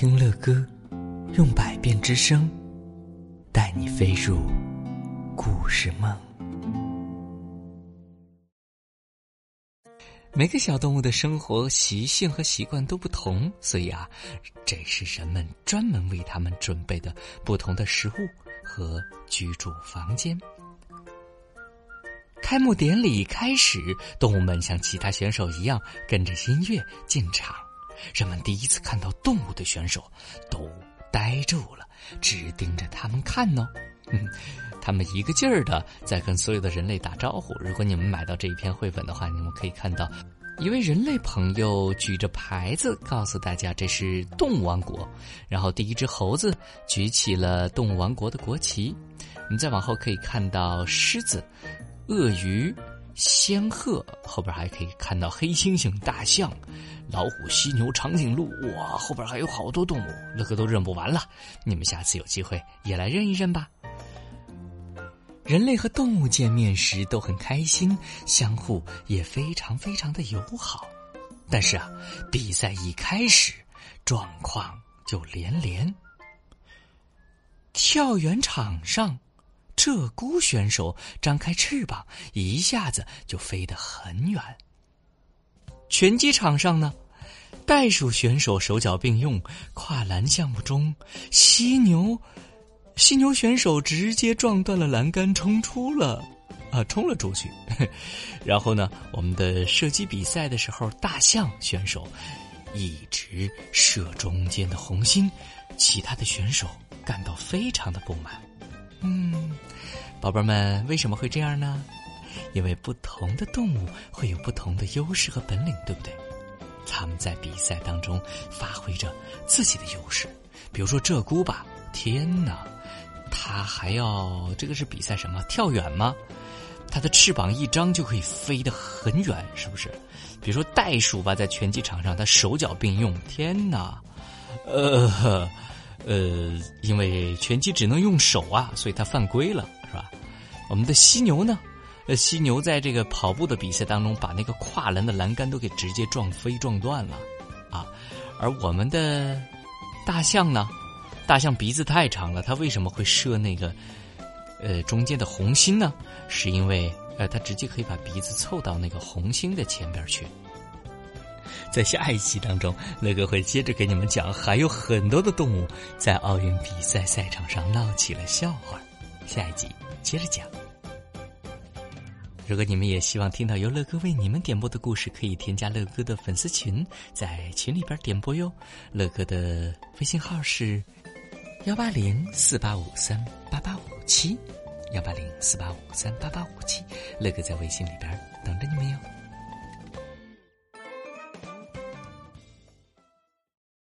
听乐歌，用百变之声，带你飞入故事梦。每个小动物的生活习性和习惯都不同，所以啊，这是人们专门为它们准备的不同的食物和居住房间。开幕典礼开始，动物们像其他选手一样跟着音乐进场。人们第一次看到动物的选手，都呆住了，只盯着他们看呢。他们一个劲儿的在跟所有的人类打招呼。如果你们买到这一篇绘本的话，你们可以看到一位人类朋友举着牌子，告诉大家这是动物王国。然后第一只猴子举起了动物王国的国旗。你再往后可以看到狮子、鳄鱼。仙鹤后边还可以看到黑猩猩、大象、老虎、犀牛、长颈鹿，哇，后边还有好多动物，乐哥都认不完了。你们下次有机会也来认一认吧。人类和动物见面时都很开心，相互也非常非常的友好。但是啊，比赛一开始，状况就连连。跳远场上。鹧鸪选手张开翅膀，一下子就飞得很远。拳击场上呢，袋鼠选手手脚并用，跨栏项目中，犀牛，犀牛选手直接撞断了栏杆，冲出了，啊，冲了出去。然后呢，我们的射击比赛的时候，大象选手一直射中间的红心，其他的选手感到非常的不满。嗯，宝贝们，为什么会这样呢？因为不同的动物会有不同的优势和本领，对不对？他们在比赛当中发挥着自己的优势。比如说鹧鸪吧，天哪，它还要这个是比赛什么？跳远吗？它的翅膀一张就可以飞得很远，是不是？比如说袋鼠吧，在拳击场上，它手脚并用，天哪，呃。呃，因为拳击只能用手啊，所以它犯规了，是吧？我们的犀牛呢？呃，犀牛在这个跑步的比赛当中，把那个跨栏的栏杆都给直接撞飞、撞断了，啊！而我们的大象呢？大象鼻子太长了，它为什么会射那个呃中间的红心呢？是因为呃，它直接可以把鼻子凑到那个红心的前边去。在下一期当中，乐哥会接着给你们讲，还有很多的动物在奥运比赛赛场上闹起了笑话。下一集接着讲。如果你们也希望听到由乐哥为你们点播的故事，可以添加乐哥的粉丝群，在群里边点播哟。乐哥的微信号是幺八零四八五三八八五七，幺八零四八五三八八五七。乐哥在微信里边等着你们哟。